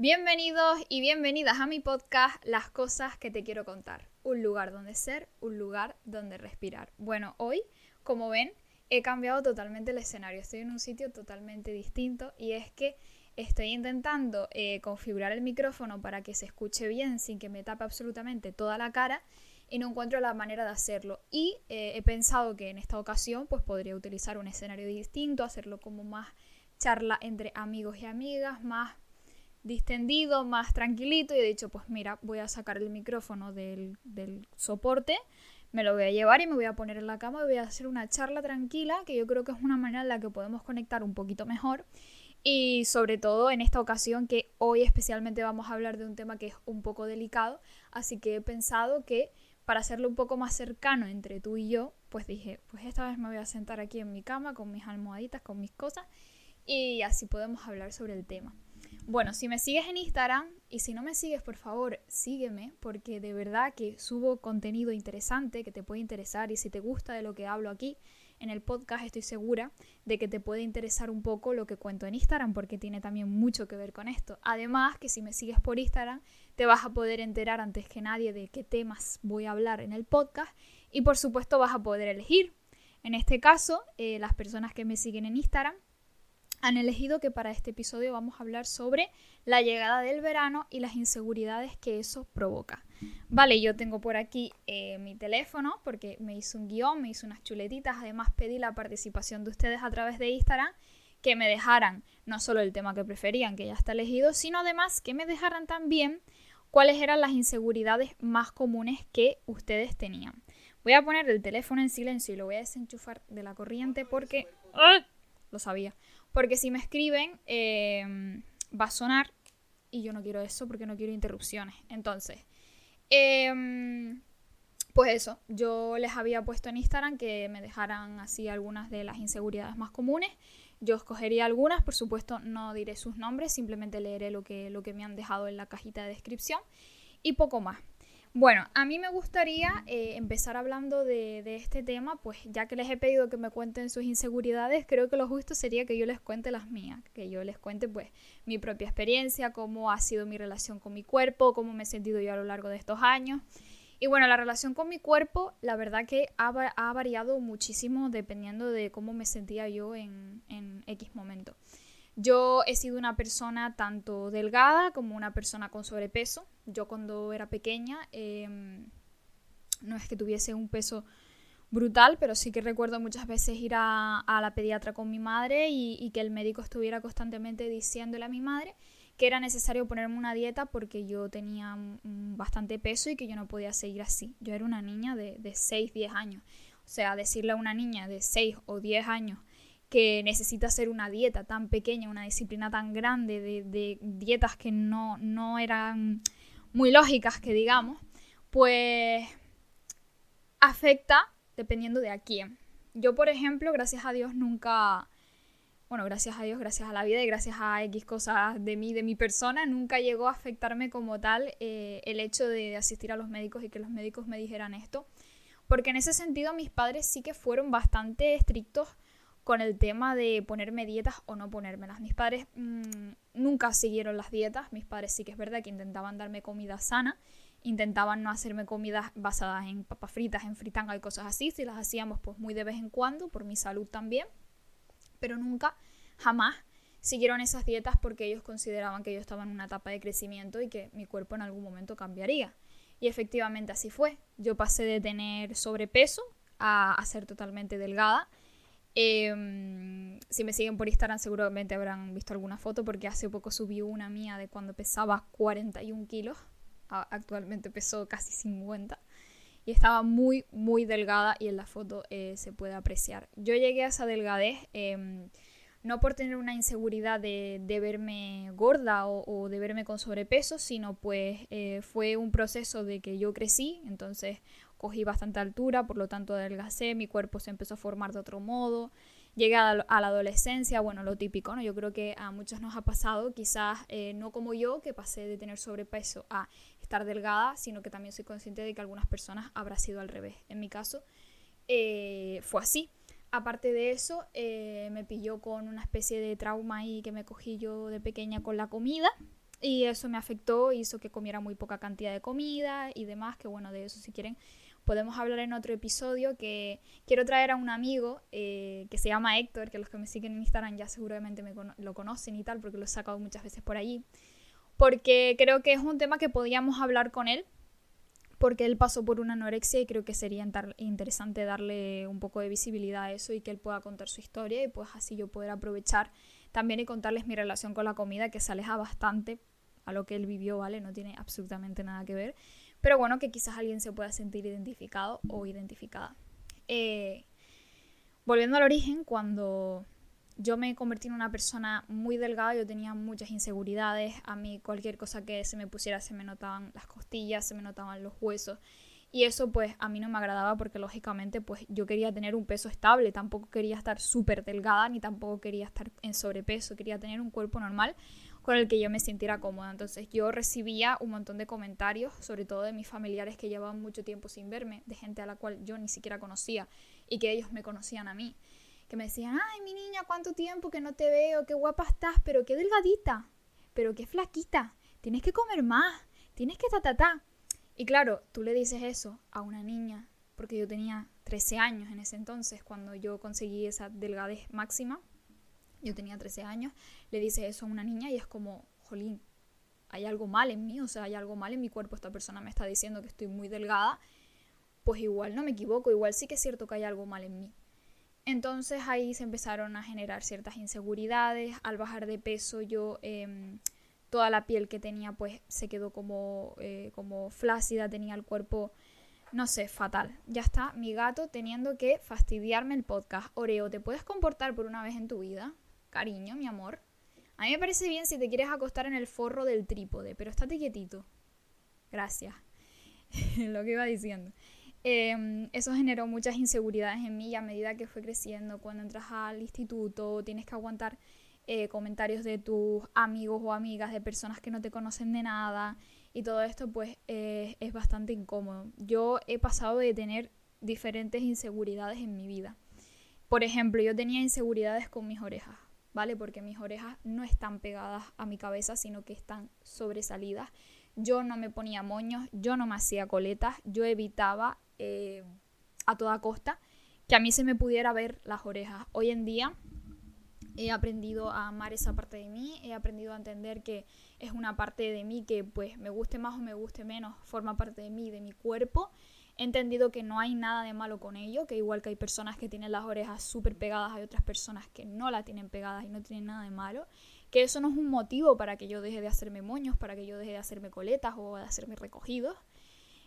Bienvenidos y bienvenidas a mi podcast Las cosas que te quiero contar. Un lugar donde ser, un lugar donde respirar. Bueno, hoy, como ven, he cambiado totalmente el escenario. Estoy en un sitio totalmente distinto y es que estoy intentando eh, configurar el micrófono para que se escuche bien sin que me tape absolutamente toda la cara y no encuentro la manera de hacerlo. Y eh, he pensado que en esta ocasión pues podría utilizar un escenario distinto, hacerlo como más charla entre amigos y amigas, más distendido, más tranquilito y he dicho, pues mira, voy a sacar el micrófono del, soporte, me lo voy a llevar y me voy a poner en la cama y voy a hacer una charla tranquila, que yo creo que es una manera en la que podemos conectar un poquito mejor. Y sobre todo en esta ocasión que hoy especialmente vamos a hablar de un tema que es un poco delicado, así que he pensado que para hacerlo un poco más cercano entre tú y yo, pues dije, pues esta vez me voy a sentar aquí en mi cama con mis almohaditas, con mis cosas y así podemos hablar sobre el tema. Bueno, si me sigues en Instagram y si no me sigues, por favor, sígueme porque de verdad que subo contenido interesante que te puede interesar y si te gusta de lo que hablo aquí en el podcast, estoy segura de que te puede interesar un poco lo que cuento en Instagram porque tiene también mucho que ver con esto. Además, que si me sigues por Instagram, te vas a poder enterar antes que nadie de qué temas voy a hablar en el podcast y por supuesto vas a poder elegir. En este caso, eh, las personas que me siguen en Instagram han elegido que para este episodio vamos a hablar sobre la llegada del verano y las inseguridades que eso provoca. Vale, yo tengo por aquí eh, mi teléfono porque me hizo un guion, me hizo unas chuletitas, además pedí la participación de ustedes a través de Instagram, que me dejaran no solo el tema que preferían, que ya está elegido, sino además que me dejaran también cuáles eran las inseguridades más comunes que ustedes tenían. Voy a poner el teléfono en silencio y lo voy a desenchufar de la corriente porque... ¡Ah! Lo sabía. Porque si me escriben, em, va a sonar y yo no quiero eso porque no quiero interrupciones. Entonces, em, pues eso, yo les había puesto en Instagram que me dejaran así algunas de las inseguridades más comunes. Yo escogería algunas, por supuesto no diré sus nombres, simplemente leeré lo que, lo que me han dejado en la cajita de descripción y poco más. Bueno, a mí me gustaría eh, empezar hablando de, este tema, pues ya que les he pedido que me cuenten sus inseguridades, creo que lo justo sería que yo les cuente las mías, que yo les cuente pues mi propia experiencia, cómo ha sido mi relación con mi cuerpo, cómo me he sentido yo a lo largo de estos años. Y bueno, la relación con mi cuerpo, la verdad que ha, variado muchísimo dependiendo de cómo me sentía yo en, en X momento. Yo he sido una persona tanto delgada como una persona con sobrepeso. Yo cuando era pequeña em, no es que tuviese un peso brutal, pero sí que recuerdo muchas veces ir a, la pediatra con mi madre y, que el médico estuviera constantemente diciéndole a mi madre que era necesario ponerme una dieta porque yo tenía bastante peso y que yo no podía seguir así. Yo era una niña de, de 6, 10 años. O sea, decirle a una niña de 6 o 10 años que necesita hacer una dieta tan pequeña, una disciplina tan grande, de, dietas que no, no eran muy lógicas, que digamos, pues afecta dependiendo de a quién. Yo, por ejemplo, gracias a Dios nunca, bueno, gracias a Dios, gracias a la vida y gracias a X cosas de mí, de mi persona, nunca llegó a afectarme como tal eh, el hecho de asistir a los médicos y que los médicos me dijeran esto. Porque en ese sentido mis padres sí que fueron bastante estrictos con el tema de ponerme dietas o no ponérmelas. Mis padres mm, nunca siguieron las dietas, mis padres sí que es verdad que intentaban darme comida sana, intentaban no hacerme comidas basadas en papas fritas, en fritanga y cosas así, si las hacíamos pues muy de vez en cuando, por mi salud también, pero nunca, jamás siguieron esas dietas porque ellos consideraban que yo estaba en una etapa de crecimiento y que mi cuerpo en algún momento cambiaría. Y efectivamente así fue. Yo pasé de tener sobrepeso a, a ser totalmente delgada Em, si me siguen por Instagram seguramente habrán visto alguna foto porque hace poco subí una mía de cuando pesaba 41 kilos. Actualmente peso casi 50. Y estaba muy, muy delgada y en la foto eh, se puede apreciar. Yo llegué a esa delgadez em, no por tener una inseguridad de, verme gorda o, de verme con sobrepeso, sino pues eh, fue un proceso de que yo crecí, entonces cogí bastante altura, por lo tanto adelgacé, mi cuerpo se empezó a formar de otro modo, llegué a la, adolescencia, bueno, lo típico, ¿no? Yo creo que a muchos nos ha pasado, quizás eh, no como yo, que pasé de tener sobrepeso a estar delgada, sino que también soy consciente de que algunas personas habrá sido al revés. En mi caso, eh, fue así. Aparte de eso, eh, me pilló con una especie de trauma ahí que me cogí yo de pequeña con la comida. Y eso me afectó, hizo que comiera muy poca cantidad de comida y demás, que bueno, de eso si quieren podemos hablar en otro episodio que quiero traer a un amigo eh, que se llama Héctor, que los que me siguen en Instagram ya seguramente me lo conocen y tal, porque lo he sacado muchas veces por allí, porque creo que es un tema que podíamos hablar con él, porque él pasó por una anorexia y creo que sería interesante darle un poco de visibilidad a eso y que él pueda contar su historia y pues así yo poder aprovechar también y contarles mi relación con la comida que se aleja bastante a lo que él vivió, ¿vale? No tiene absolutamente nada que ver. Pero bueno, que quizás alguien se pueda sentir identificado o identificada. Eh, volviendo al origen, cuando yo me convertí en una persona muy delgada, yo tenía muchas inseguridades, a mí cualquier cosa que se me pusiera se me notaban las costillas, se me notaban los huesos. Y eso pues a mí no me agradaba porque lógicamente pues yo quería tener un peso estable, tampoco quería estar súper delgada ni tampoco quería estar en sobrepeso, quería tener un cuerpo normal con el que yo me sintiera cómoda. Entonces yo recibía un montón de comentarios, sobre todo de mis familiares que llevaban mucho tiempo sin verme, de gente a la cual yo ni siquiera conocía y que ellos me conocían a mí, que me decían, ay mi niña, cuánto tiempo que no te veo, qué guapa estás, pero qué delgadita, pero qué flaquita, tienes que comer más, tienes que ta ta. Y claro, tú le dices eso a una niña, porque yo tenía 13 años en ese entonces, cuando yo conseguí esa delgadez máxima, yo tenía 13 años, le dice eso a una niña y es como, jolín, hay algo mal en mí, o sea, hay algo mal en mi cuerpo, esta persona me está diciendo que estoy muy delgada, pues igual no me equivoco, igual sí que es cierto que hay algo mal en mí. Entonces ahí se empezaron a generar ciertas inseguridades, al bajar de peso yo... Em, toda la piel que tenía pues se quedó como, eh, como flácida, tenía el cuerpo, no sé, fatal. Ya está, mi gato teniendo que fastidiarme el podcast. Oreo, ¿te puedes comportar por una vez en tu vida? cariño, mi amor. A mí me parece bien si te quieres acostar en el forro del trípode, pero estate quietito. Gracias. Lo que iba diciendo. Em, eso generó muchas inseguridades en mí y a medida que fue creciendo, cuando entras al instituto, tienes que aguantar eh, comentarios de tus amigos o amigas, de personas que no te conocen de nada y todo esto pues eh, es bastante incómodo. Yo he pasado de tener diferentes inseguridades en mi vida. Por ejemplo, yo tenía inseguridades con mis orejas. ¿Vale? Porque mis orejas no están pegadas a mi cabeza, sino que están sobresalidas. Yo no me ponía moños, yo no me hacía coletas, yo evitaba eh, a toda costa que a mí se me pudiera ver las orejas. Hoy en día he aprendido a amar esa parte de mí, he aprendido a entender que es una parte de mí que pues me guste más o me guste menos, forma parte de mí, de mi cuerpo He entendido que no hay nada de malo con ello, que igual que hay personas que tienen las orejas súper pegadas, hay otras personas que no la tienen pegadas y no tienen nada de malo, que eso no es un motivo para que yo deje de hacerme moños, para que yo deje de hacerme coletas o de hacerme recogidos.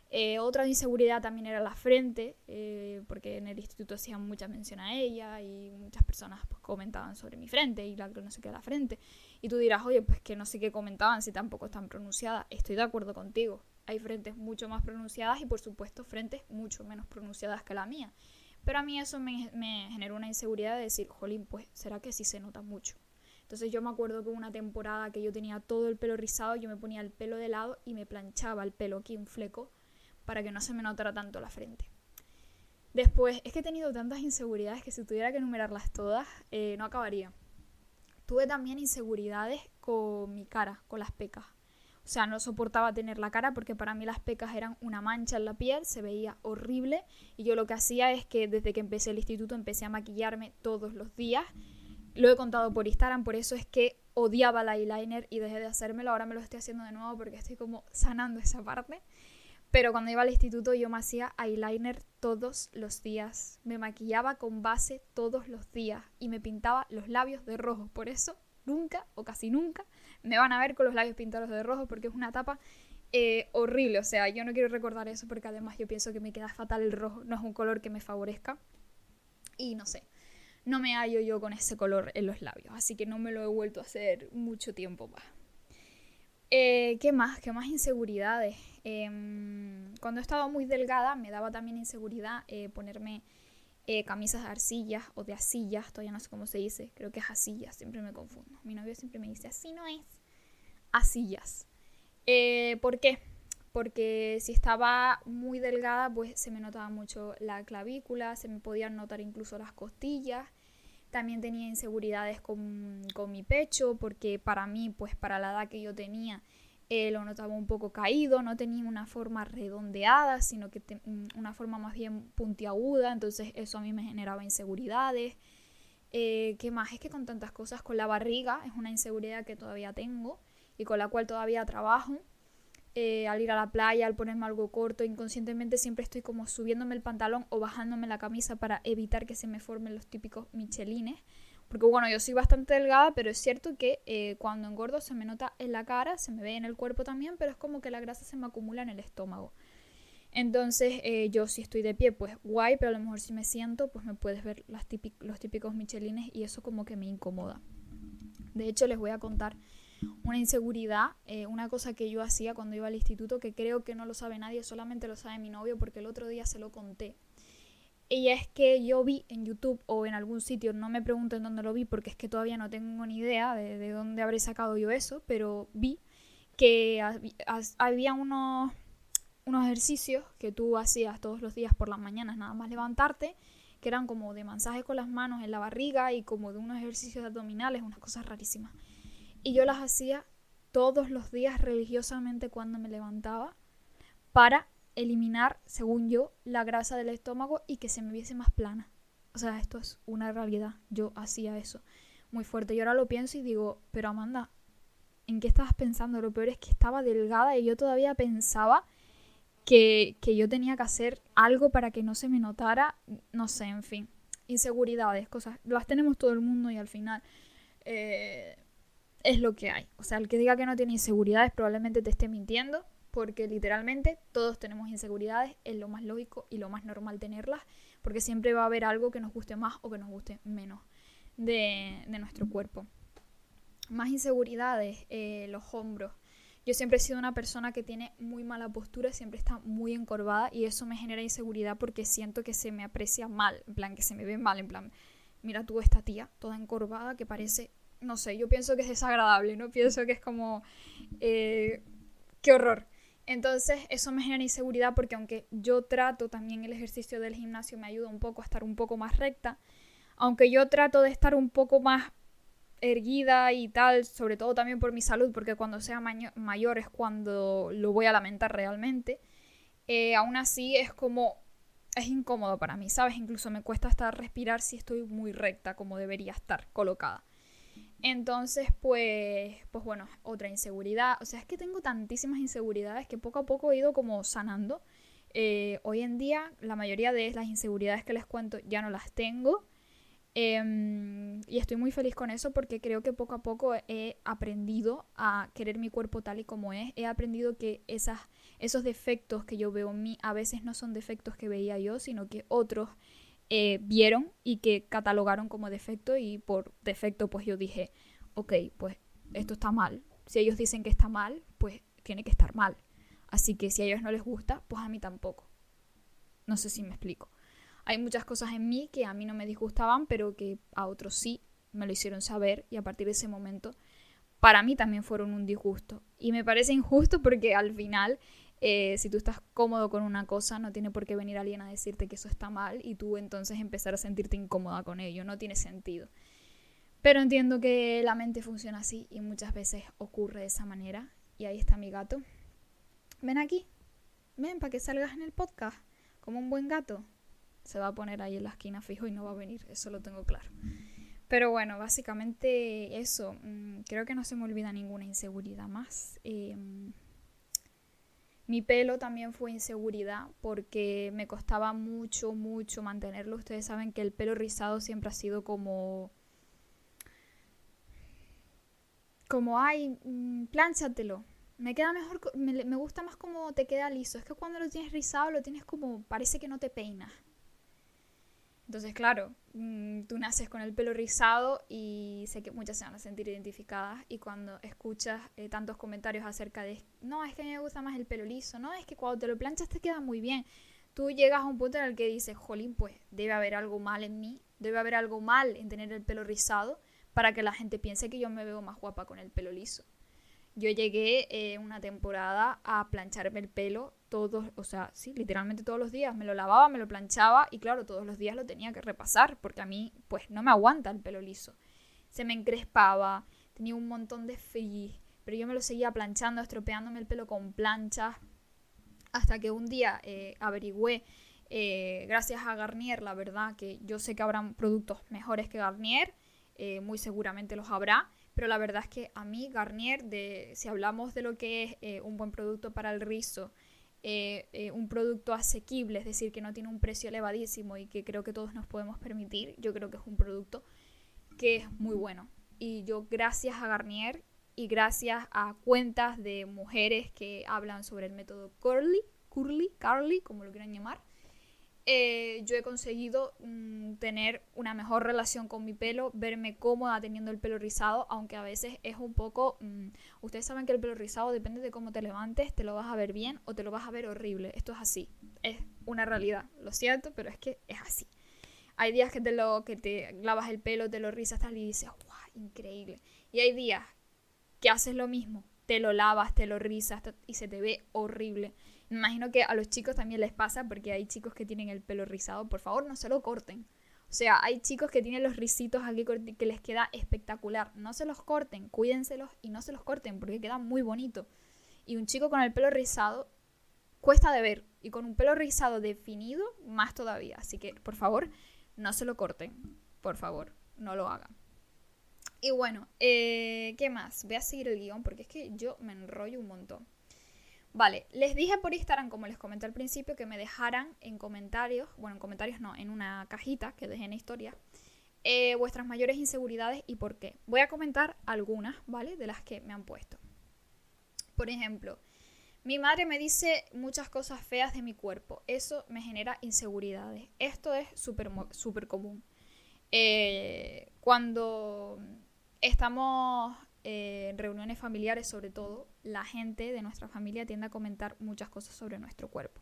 Eh, otra inseguridad también era la frente, eh, porque en el instituto hacían mucha mención a ella y muchas personas pues, comentaban sobre mi frente y la no sé qué la frente. Y tú dirás, oye, pues que no sé qué comentaban si tampoco están pronunciadas. Estoy de acuerdo contigo hay frentes mucho más pronunciadas y por supuesto frentes mucho menos pronunciadas que la mía. Pero a mí eso me, generó una inseguridad de decir, jolín, pues será que sí se nota mucho. Entonces yo me acuerdo que una temporada que yo tenía todo el pelo rizado, yo me ponía el pelo de lado y me planchaba el pelo aquí un fleco para que no se me notara tanto la frente. Después, es que he tenido tantas inseguridades que si tuviera que enumerarlas todas, eh, no acabaría. Tuve también inseguridades con mi cara, con las pecas. O sea, no soportaba tener la cara porque para mí las pecas eran una mancha en la piel, se veía horrible y yo lo que hacía es que desde que empecé el instituto empecé a maquillarme todos los días. Lo he contado por Instagram, por eso es que odiaba el eyeliner y dejé de hacérmelo. Ahora me lo estoy haciendo de nuevo porque estoy como sanando esa parte. Pero cuando iba al instituto yo me hacía eyeliner todos los días. Me maquillaba con base todos los días y me pintaba los labios de rojo. Por eso nunca o casi nunca me van a ver con los labios pintados de rojo porque es una etapa eh, horrible. O sea, yo no quiero recordar eso porque además yo pienso que me queda fatal el rojo. No es un color que me favorezca. Y no sé, no me hallo yo con ese color en los labios. Así que no me lo he vuelto a hacer mucho tiempo más. Eh, ¿Qué más? ¿Qué más inseguridades? Em, cuando he estado muy delgada me daba también inseguridad eh, ponerme eh, camisas de arcillas o de asillas, todavía no sé cómo se dice, creo que es asillas, siempre me confundo. Mi novio siempre me dice, así no es, asillas. Eh, ¿Por qué? Porque si estaba muy delgada, pues se me notaba mucho la clavícula, se me podían notar incluso las costillas, También tenía inseguridades con, con mi pecho, porque para mí, pues para la edad que yo tenía, eh, lo notaba un poco caído, no tenía una forma redondeada, sino que mm, una forma más bien puntiaguda, entonces eso a mí me generaba inseguridades. Eh, ¿Qué más? Es que con tantas cosas, con la barriga es una inseguridad que todavía tengo y con la cual todavía trabajo. Eh, al ir a la playa, al ponerme algo corto, inconscientemente siempre estoy como subiéndome el pantalón o bajándome la camisa para evitar que se me formen los típicos michelines. Porque bueno, yo soy bastante delgada, pero es cierto que eh, cuando engordo se me nota en la cara, se me ve en el cuerpo también, pero es como que la grasa se me acumula en el estómago. Entonces eh, yo si estoy de pie, pues guay, pero a lo mejor si me siento, pues me puedes ver los típicos michelines y eso como que me incomoda. De hecho, les voy a contar una inseguridad, eh, una cosa que yo hacía cuando iba al instituto, que creo que no lo sabe nadie, solamente lo sabe mi novio porque el otro día se lo conté. Y es que yo vi en YouTube o en algún sitio, no me pregunten dónde lo vi porque es que todavía no tengo ni idea de, dónde habré sacado yo eso, pero vi que había unos, unos ejercicios que tú hacías todos los días por las mañanas, nada más levantarte, que eran como de masaje con las manos en la barriga y como de unos ejercicios abdominales, unas cosas rarísimas. Y yo las hacía todos los días religiosamente cuando me levantaba para eliminar, según yo, la grasa del estómago y que se me viese más plana. O sea, esto es una realidad. Yo hacía eso muy fuerte. Y ahora lo pienso y digo, pero Amanda, ¿en qué estabas pensando? Lo peor es que estaba delgada y yo todavía pensaba que, que yo tenía que hacer algo para que no se me notara. No sé, en fin. Inseguridades, cosas. Las tenemos todo el mundo y al final. Eh, es lo que hay. O sea, el que diga que no tiene inseguridades probablemente te esté mintiendo, porque literalmente todos tenemos inseguridades, es lo más lógico y lo más normal tenerlas, porque siempre va a haber algo que nos guste más o que nos guste menos de, nuestro cuerpo. Más inseguridades, eh, los hombros. Yo siempre he sido una persona que tiene muy mala postura, siempre está muy encorvada y eso me genera inseguridad porque siento que se me aprecia mal, en plan que se me ve mal, en plan, mira tú esta tía, toda encorvada, que parece no sé, yo pienso que es desagradable, ¿no? Pienso que es como, eh, qué horror. Entonces eso me genera inseguridad porque aunque yo trato también el ejercicio del gimnasio me ayuda un poco a estar un poco más recta, aunque yo trato de estar un poco más erguida y tal, sobre todo también por mi salud, porque cuando sea mayor es cuando lo voy a lamentar realmente, eh, aún así es como, es incómodo para mí, ¿sabes? Incluso me cuesta hasta respirar si estoy muy recta como debería estar colocada. Entonces, pues, pues bueno, otra inseguridad. O sea, es que tengo tantísimas inseguridades que poco a poco he ido como sanando. Eh, hoy en día, la mayoría de las inseguridades que les cuento ya no las tengo. Em, y estoy muy feliz con eso porque creo que poco a poco he aprendido a querer mi cuerpo tal y como es. He aprendido que esas, esos defectos que yo veo en mí a veces no son defectos que veía yo, sino que otros eh, vieron y que catalogaron como defecto y por defecto pues yo dije, ok, pues esto está mal. Si ellos dicen que está mal, pues tiene que estar mal. Así que si a ellos no les gusta, pues a mí tampoco. No sé si me explico. Hay muchas cosas en mí que a mí no me disgustaban, pero que a otros sí me lo hicieron saber y a partir de ese momento para mí también fueron un disgusto. Y me parece injusto porque al final eh, si tú estás cómodo con una cosa, no tiene por qué venir alguien a decirte que eso está mal y tú entonces empezar a sentirte incómoda con ello. No tiene sentido. Pero entiendo que la mente funciona así y muchas veces ocurre de esa manera. Y ahí está mi gato. Ven aquí. Ven para que salgas en el podcast. Como un buen gato. Se va a poner ahí en la esquina fijo y no va a venir. Eso lo tengo claro. Pero bueno, básicamente eso. Mm, creo que no se me olvida ninguna inseguridad más. Eh, mi pelo también fue inseguridad porque me costaba mucho, mucho mantenerlo. Ustedes saben que el pelo rizado siempre ha sido como... Como, ay, mm, plánchatelo. Me queda mejor, me, me gusta más como te queda liso. Es que cuando lo tienes rizado lo tienes como, parece que no te peinas. Entonces, claro, mm, tú naces con el pelo rizado y sé que muchas se van a sentir identificadas y cuando escuchas eh, tantos comentarios acerca de, no, es que a mí me gusta más el pelo liso, no, es que cuando te lo planchas te queda muy bien, tú llegas a un punto en el que dices, jolín, pues debe haber algo mal en mí, debe haber algo mal en tener el pelo rizado para que la gente piense que yo me veo más guapa con el pelo liso. Yo llegué eh, una temporada a plancharme el pelo todos, o sea, sí, literalmente todos los días. Me lo lavaba, me lo planchaba y claro, todos los días lo tenía que repasar porque a mí, pues, no me aguanta el pelo liso. Se me encrespaba, tenía un montón de frizz, pero yo me lo seguía planchando, estropeándome el pelo con planchas. Hasta que un día eh, averigüé, eh, gracias a Garnier, la verdad, que yo sé que habrán productos mejores que Garnier, eh, muy seguramente los habrá pero la verdad es que a mí Garnier, de, si hablamos de lo que es un buen producto para el rizo, eh, eh, un producto asequible, es decir, que no tiene un precio elevadísimo y que creo que todos nos podemos permitir, yo creo que es un producto que es muy bueno. Y yo gracias a Garnier y gracias a cuentas de mujeres que hablan sobre el método Curly, Curly, Carly, como lo quieran llamar, eh, yo he conseguido mm, tener una mejor relación con mi pelo, verme cómoda teniendo el pelo rizado, aunque a veces es un poco... Mm, ustedes saben que el pelo rizado depende de cómo te levantes, te lo vas a ver bien o te lo vas a ver horrible. Esto es así, es una realidad, lo siento, pero es que es así. Hay días que te lo que te lavas el pelo, te lo rizas tal y dices, ¡guau! Increíble. Y hay días que haces lo mismo, te lo lavas, te lo rizas y se te ve horrible. Me imagino que a los chicos también les pasa porque hay chicos que tienen el pelo rizado. Por favor, no se lo corten. O sea, hay chicos que tienen los risitos aquí que les queda espectacular. No se los corten, cuídenselos y no se los corten porque queda muy bonito. Y un chico con el pelo rizado cuesta de ver. Y con un pelo rizado definido, más todavía. Así que, por favor, no se lo corten. Por favor, no lo hagan. Y bueno, eh, ¿qué más? Voy a seguir el guion porque es que yo me enrollo un montón. Vale, les dije por Instagram, como les comenté al principio, que me dejaran en comentarios, bueno, en comentarios no, en una cajita que dejé en historia, eh, vuestras mayores inseguridades y por qué. Voy a comentar algunas, ¿vale? De las que me han puesto. Por ejemplo, mi madre me dice muchas cosas feas de mi cuerpo. Eso me genera inseguridades. Esto es súper super común. Eh, cuando estamos en reuniones familiares sobre todo, la gente de nuestra familia tiende a comentar muchas cosas sobre nuestro cuerpo.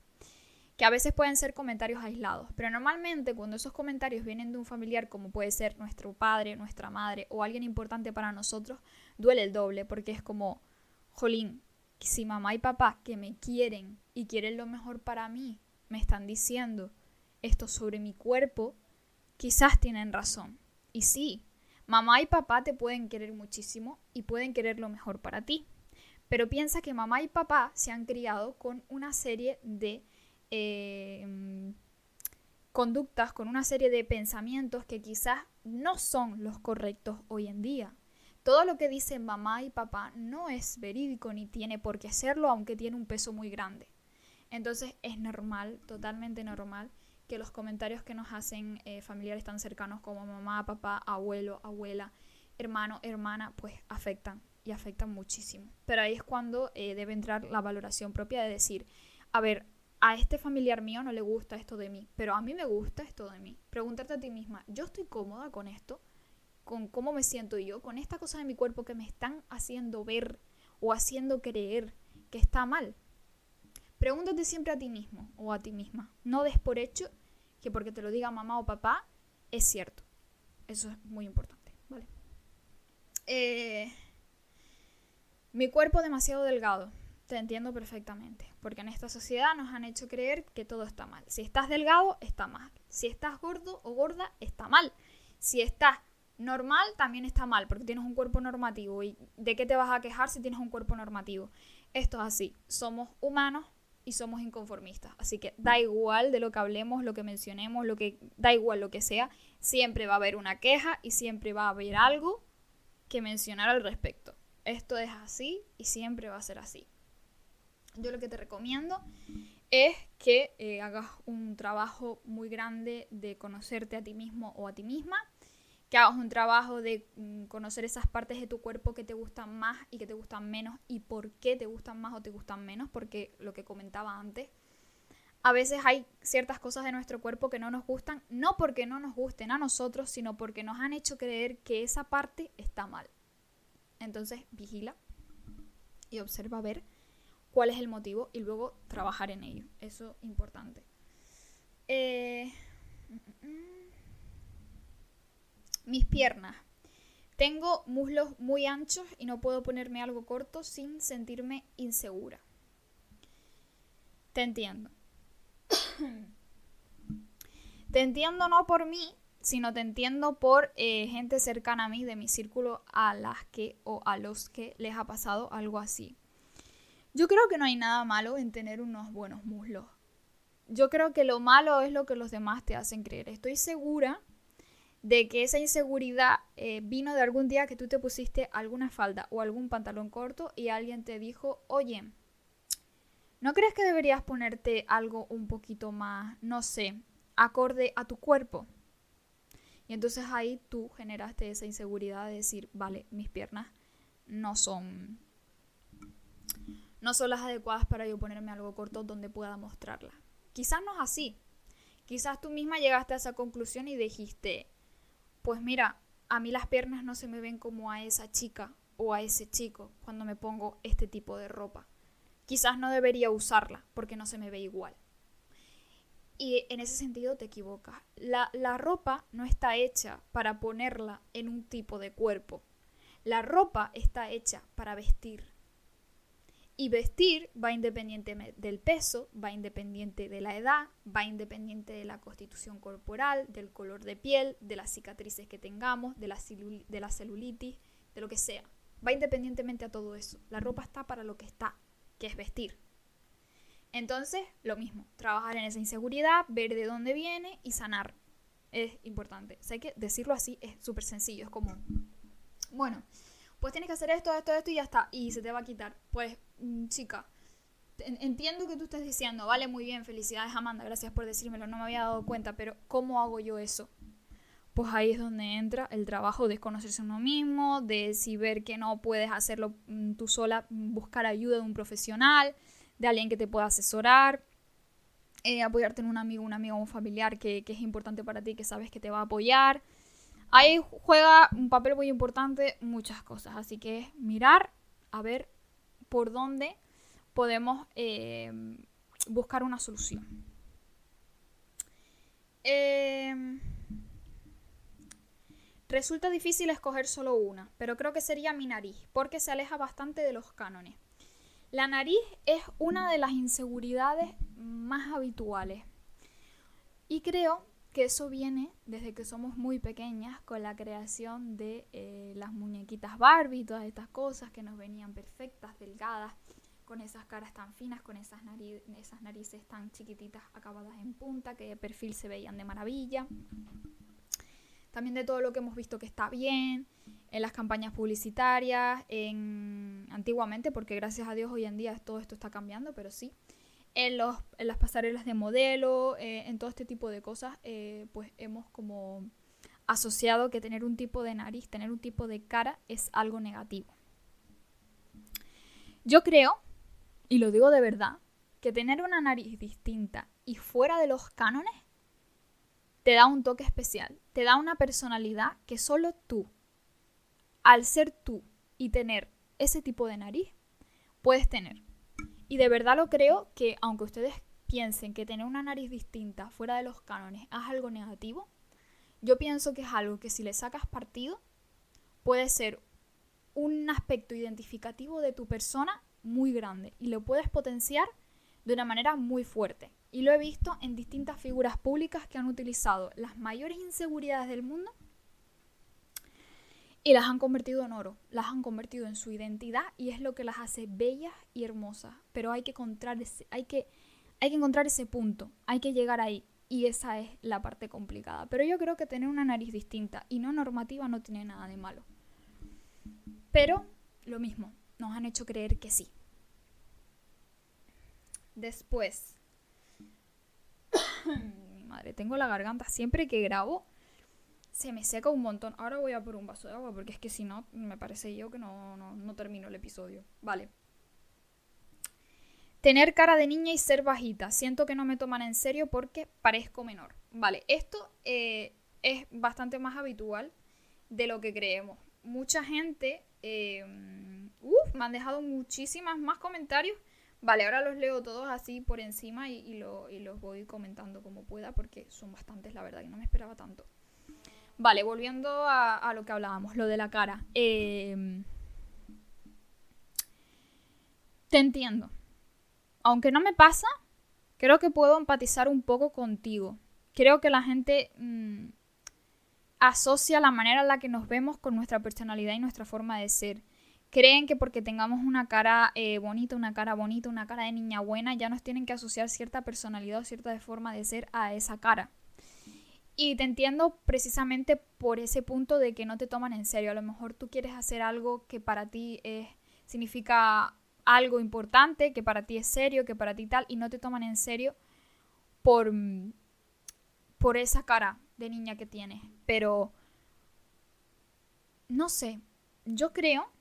Que a veces pueden ser comentarios aislados, pero normalmente cuando esos comentarios vienen de un familiar como puede ser nuestro padre, nuestra madre o alguien importante para nosotros, duele el doble porque es como, jolín, si mamá y papá que me quieren y quieren lo mejor para mí me están diciendo esto sobre mi cuerpo, quizás tienen razón. Y sí, Mamá y papá te pueden querer muchísimo y pueden querer lo mejor para ti. Pero piensa que mamá y papá se han criado con una serie de em, conductas, con una serie de pensamientos que quizás no son los correctos hoy en día. Todo lo que dicen mamá y papá no es verídico ni tiene por qué serlo, aunque tiene un peso muy grande. Entonces es normal, totalmente normal, que los comentarios que nos hacen eh, familiares tan cercanos como mamá, papá, abuelo, abuela, hermano, hermana, pues afectan y afectan muchísimo. Pero ahí es cuando eh, debe entrar la valoración propia de decir, a ver, a este familiar mío no le gusta esto de mí, pero a mí me gusta esto de mí. Preguntarte a ti misma, ¿yo estoy cómoda con esto? ¿Con cómo me siento yo? ¿Con esta cosa de mi cuerpo que me están haciendo ver o haciendo creer que está mal? Pregúntate siempre a ti mismo o a ti misma. No des por hecho que porque te lo diga mamá o papá es cierto. Eso es muy importante, ¿vale? Eh, mi cuerpo demasiado delgado. Te entiendo perfectamente. Porque en esta sociedad nos han hecho creer que todo está mal. Si estás delgado, está mal. Si estás gordo o gorda, está mal. Si estás normal, también está mal. Porque tienes un cuerpo normativo. ¿Y de qué te vas a quejar si tienes un cuerpo normativo? Esto es así. Somos humanos, y somos inconformistas. Así que da igual de lo que hablemos, lo que mencionemos, lo que da igual lo que sea, siempre va a haber una queja y siempre va a haber algo que mencionar al respecto. Esto es así y siempre va a ser así. Yo lo que te recomiendo es que eh, hagas un trabajo muy grande de conocerte a ti mismo o a ti misma que hagas un trabajo de mm, conocer esas partes de tu cuerpo que te gustan más y que te gustan menos y por qué te gustan más o te gustan menos, porque lo que comentaba antes, a veces hay ciertas cosas de nuestro cuerpo que no nos gustan, no porque no nos gusten a nosotros, sino porque nos han hecho creer que esa parte está mal. Entonces, vigila y observa a ver cuál es el motivo y luego trabajar en ello. Eso es importante. Eh... Mm, mm, mis piernas. Tengo muslos muy anchos y no puedo ponerme algo corto sin sentirme insegura. Te entiendo. te entiendo no por mí, sino te entiendo por eh, gente cercana a mí, de mi círculo, a las que o a los que les ha pasado algo así. Yo creo que no hay nada malo en tener unos buenos muslos. Yo creo que lo malo es lo que los demás te hacen creer. Estoy segura de que esa inseguridad eh, vino de algún día que tú te pusiste alguna falda o algún pantalón corto y alguien te dijo, oye, ¿no crees que deberías ponerte algo un poquito más, no sé, acorde a tu cuerpo? Y entonces ahí tú generaste esa inseguridad de decir, vale, mis piernas no son no son las adecuadas para yo ponerme algo corto donde pueda mostrarla. Quizás no es así. Quizás tú misma llegaste a esa conclusión y dijiste, pues mira, a mí las piernas no se me ven como a esa chica o a ese chico cuando me pongo este tipo de ropa. Quizás no debería usarla porque no se me ve igual. Y en ese sentido te equivocas. La, la ropa no está hecha para ponerla en un tipo de cuerpo. La ropa está hecha para vestir. Y vestir va independiente del peso, va independiente de la edad, va independiente de la constitución corporal, del color de piel, de las cicatrices que tengamos, de la, de la celulitis, de lo que sea. Va independientemente a todo eso. La ropa está para lo que está, que es vestir. Entonces, lo mismo, trabajar en esa inseguridad, ver de dónde viene y sanar. Es importante. Sé que decirlo así es súper sencillo, es como, bueno, pues tienes que hacer esto, esto, esto y ya está, y se te va a quitar. Pues, mm, chica, entiendo que tú estés diciendo, vale, muy bien, felicidades Amanda, gracias por decírmelo, no me había dado cuenta, pero ¿cómo hago yo eso? Pues ahí es donde entra el trabajo de conocerse uno mismo, de si ver que no puedes hacerlo mm, tú sola, mm, buscar ayuda de un profesional, de alguien que te pueda asesorar, eh, apoyarte en un amigo, un amigo un familiar que, es importante para ti, que sabes que te va a apoyar. Ahí juega un papel muy importante muchas cosas, así que es mirar a ver por dónde podemos eh, buscar una solución. Eh, resulta difícil escoger solo una, pero creo que sería mi nariz, porque se aleja bastante de los cánones. La nariz es una de las inseguridades más habituales. Y creo que eso viene desde que somos muy pequeñas con la creación de eh, las muñequitas Barbie y todas estas cosas que nos venían perfectas, delgadas, con esas caras tan finas, con esas, esas narices tan chiquititas acabadas en punta, que de perfil se veían de maravilla. También de todo lo que hemos visto que está bien, en las campañas publicitarias, en antiguamente, porque gracias a Dios hoy en día todo esto está cambiando, pero sí, en, los, en las pasarelas de modelo, eh, en todo este tipo de cosas, eh, pues hemos como asociado que tener un tipo de nariz, tener un tipo de cara es algo negativo. Yo creo, y lo digo de verdad, que tener una nariz distinta y fuera de los cánones te da un toque especial, te da una personalidad que solo tú, al ser tú y tener ese tipo de nariz, puedes tener. Y de verdad lo creo que aunque ustedes piensen que tener una nariz distinta fuera de los cánones es algo negativo, yo pienso que es algo que si le sacas partido puede ser un aspecto identificativo de tu persona muy grande y lo puedes potenciar de una manera muy fuerte. Y lo he visto en distintas figuras públicas que han utilizado las mayores inseguridades del mundo y las han convertido en oro, las han convertido en su identidad y es lo que las hace bellas y hermosas. Pero hay que encontrar ese, hay que, hay que encontrar ese punto, hay que llegar ahí y esa es la parte complicada. Pero yo creo que tener una nariz distinta y no normativa no tiene nada de malo. Pero lo mismo, nos han hecho creer que sí. Después, madre, tengo la garganta siempre que grabo se me seca un montón. Ahora voy a por un vaso de agua porque es que si no, me parece yo que no, no, termino el episodio. Vale. Tener cara de niña y ser bajita. Siento que no me toman en serio porque parezco menor. Vale, esto eh, es bastante más habitual de lo que creemos. Mucha gente eh, me han dejado muchísimas más comentarios. Vale, ahora los leo todos así por encima y, los voy comentando como pueda porque son bastantes, la verdad, y no me esperaba tanto. Vale, volviendo a, lo que hablábamos, lo de la cara. Em, te entiendo. Aunque no me pasa, creo que puedo empatizar un poco contigo. Creo que la gente mm, asocia la manera en la que nos vemos con nuestra personalidad y nuestra forma de ser. Creen que porque tengamos una cara eh, bonita, una cara bonita, una cara de niña buena, ya nos tienen que asociar cierta personalidad o cierta forma de ser a esa cara. Y te entiendo precisamente por ese punto de que no te toman en serio. A lo mejor tú quieres hacer algo que para ti es, significa algo importante, que para ti es serio, que para ti tal, y no te toman en serio por, por esa cara de niña que tienes. Pero, no sé, yo creo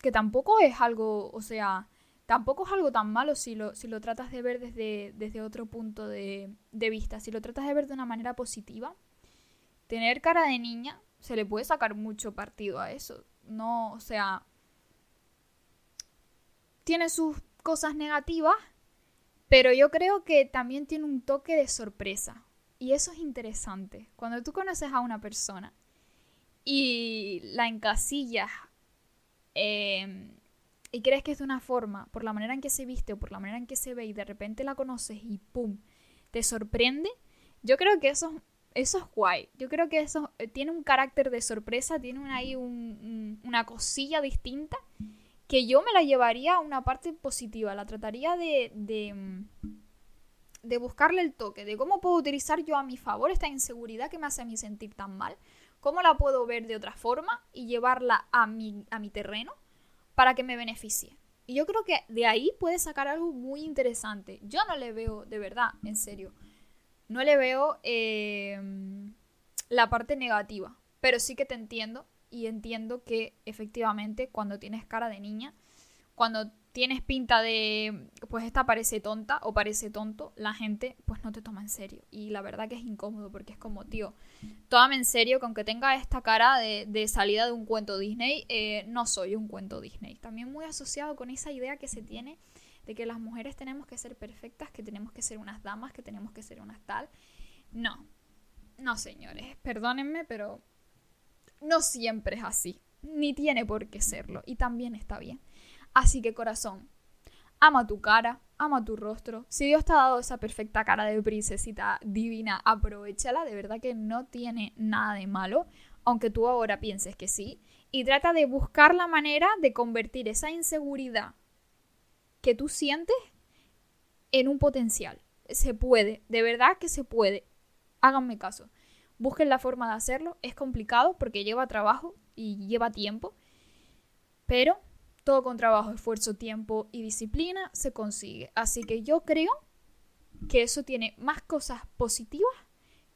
que tampoco es algo, o sea, tampoco es algo tan malo si lo, si lo tratas de ver desde, desde otro punto de, de vista, si lo tratas de ver de una manera positiva. Tener cara de niña, se le puede sacar mucho partido a eso. No, o sea, tiene sus cosas negativas, pero yo creo que también tiene un toque de sorpresa. Y eso es interesante. Cuando tú conoces a una persona y la encasillas eh, y crees que es de una forma, por la manera en que se viste o por la manera en que se ve y de repente la conoces y ¡pum! te sorprende, yo creo que eso, eso es guay. Yo creo que eso eh, tiene un carácter de sorpresa, tiene ahí una cosilla distinta que yo me la llevaría a una parte positiva, la trataría de, de, de buscarle el toque, de cómo puedo utilizar yo a mi favor esta inseguridad que me hace a mí sentir tan mal, cómo la puedo ver de otra forma y llevarla a mi, a mi terreno para que me beneficie. Y yo creo que de ahí puede sacar algo muy interesante. Yo no le veo, de verdad, en serio, no le veo eh, la parte negativa, pero sí que te entiendo y entiendo que efectivamente cuando tienes cara de niña, cuando tienes pinta de, pues esta parece tonta o parece tonto, la gente pues no te toma en serio. Y la verdad que es incómodo porque es como, tío, tómame en serio, que aunque tenga esta cara de, salida de un cuento Disney, eh, no soy un cuento Disney. También muy asociado con esa idea que se tiene de que las mujeres tenemos que ser perfectas, que tenemos que ser unas damas, que tenemos que ser unas tal. No, no señores, perdónenme, pero no siempre es así. Ni tiene por qué serlo. Y también está bien. Así que corazón, ama tu cara, ama tu rostro. Si Dios te ha dado esa perfecta cara de princesita divina, aprovechala, de verdad que no tiene nada de malo, aunque tú ahora pienses que sí. Y trata de buscar la manera de convertir esa inseguridad que tú sientes en un potencial. Se puede, de verdad que se puede. Háganme caso. Busquen la forma de hacerlo. Es complicado porque lleva trabajo y lleva tiempo. Pero todo con trabajo, esfuerzo, tiempo y disciplina se consigue. Así que yo creo que eso tiene más cosas positivas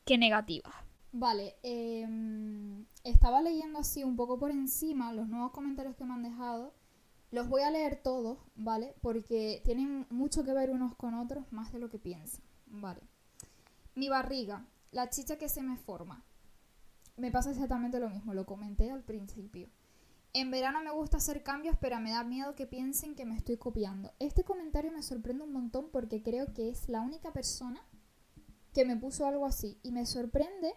que negativas. Vale, em, estaba leyendo así un poco por encima los nuevos comentarios que me han dejado. Los voy a leer todos, ¿vale? Porque tienen mucho que ver unos con otros más de lo que piensan, ¿vale? Mi barriga, la chicha que se me forma. Me pasa exactamente lo mismo, lo comenté al principio. En verano me gusta hacer cambios, pero me da miedo que piensen que me estoy copiando. Este comentario me sorprende un montón porque creo que es la única persona que me puso algo así. Y me sorprende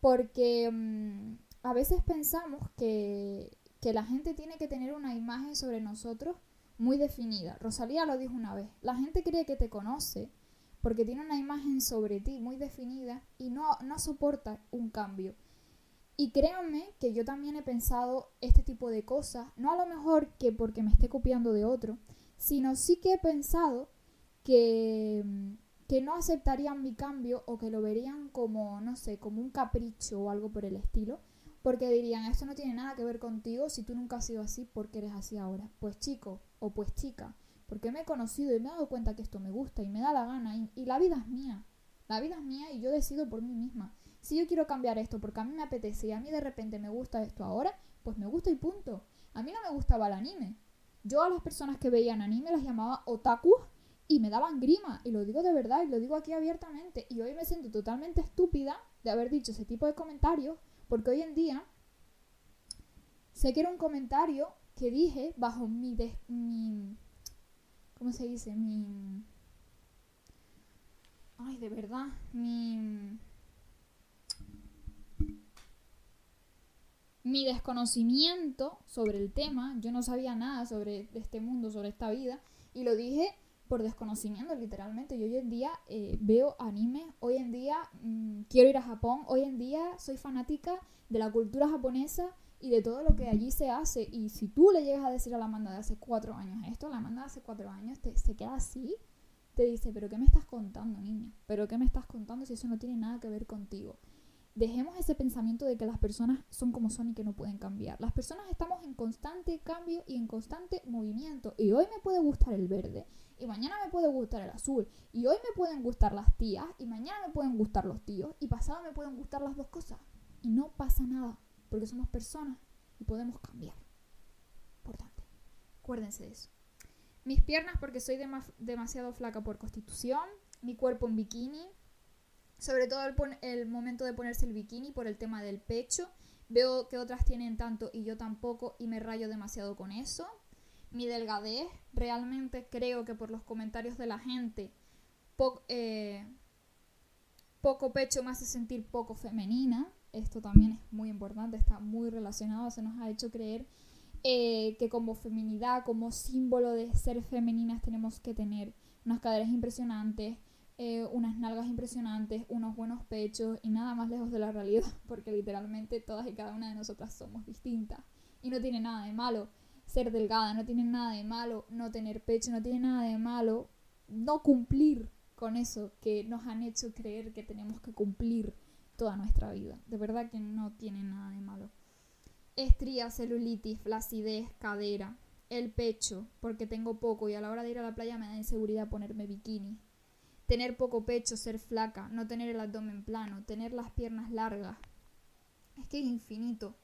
porque mm, a veces pensamos que, que la gente tiene que tener una imagen sobre nosotros muy definida. Rosalía lo dijo una vez. La gente cree que te conoce porque tiene una imagen sobre ti muy definida y no, no soporta un cambio. Y créanme que yo también he pensado este tipo de cosas, no a lo mejor que porque me esté copiando de otro, sino sí que he pensado que, que no aceptarían mi cambio o que lo verían como, no sé, como un capricho o algo por el estilo, porque dirían, esto no tiene nada que ver contigo si tú nunca has sido así, porque eres así ahora? Pues chico o pues chica, porque me he conocido y me he dado cuenta que esto me gusta y me da la gana y, y la vida es mía, la vida es mía y yo decido por mí misma si yo quiero cambiar esto porque a mí me apetece y a mí de repente me gusta esto ahora, pues me gusta y punto. A mí no me gustaba el anime. Yo a las personas que veían anime las llamaba otaku y me daban grima. Y lo digo de verdad y lo digo aquí abiertamente. Y hoy me siento totalmente estúpida de haber dicho ese tipo de comentarios porque hoy en día sé que era un comentario que dije bajo mi, mi ¿cómo se dice? Mi ay, de verdad, mi mi desconocimiento sobre el tema, yo no sabía nada sobre este mundo, sobre esta vida, y lo dije por desconocimiento, literalmente. Yo hoy en día eh, veo anime, hoy en día mm, quiero ir a Japón, hoy en día soy fanática de la cultura japonesa y de todo lo que allí se hace. Y si tú le llegas a decir a la Amanda de hace cuatro años esto, la Amanda de hace cuatro años te, se queda así, te dice, pero ¿qué me estás contando, niña? ¿Pero qué me estás contando si eso no tiene nada que ver contigo? Dejemos ese pensamiento de que las personas son como son y que no pueden cambiar. Las personas estamos en constante cambio y en constante movimiento. Y hoy me puede gustar el verde, y mañana me puede gustar el azul, y hoy me pueden gustar las tías, y mañana me pueden gustar los tíos, y pasado me pueden gustar las dos cosas. Y no pasa nada, porque somos personas y podemos cambiar. Importante. Acuérdense de eso. Mis piernas porque soy demasiado flaca por constitución, mi cuerpo en bikini, sobre todo el, momento de ponerse el bikini por el tema del pecho. Veo que otras tienen tanto y yo tampoco y me rayo demasiado con eso. Mi delgadez, realmente creo que por los comentarios de la gente, eh, poco pecho me hace sentir poco femenina. Esto también es muy importante, está muy relacionado, se nos ha hecho creer eh, que como feminidad, como símbolo de ser femeninas tenemos que tener unas caderas impresionantes, eh, unas nalgas impresionantes, unos buenos pechos y nada más lejos de la realidad, porque literalmente todas y cada una de nosotras somos distintas. Y no tiene nada de malo ser delgada, no tiene nada de malo no tener pecho, no tiene nada de malo no cumplir con eso que nos han hecho creer que tenemos que cumplir toda nuestra vida. De verdad que no tiene nada de malo. Estría, celulitis, flacidez, cadera, el pecho, porque tengo poco y a la hora de ir a la playa me da inseguridad ponerme bikini tener poco pecho, ser flaca, no tener el abdomen plano, tener las piernas largas. Es que es infinito,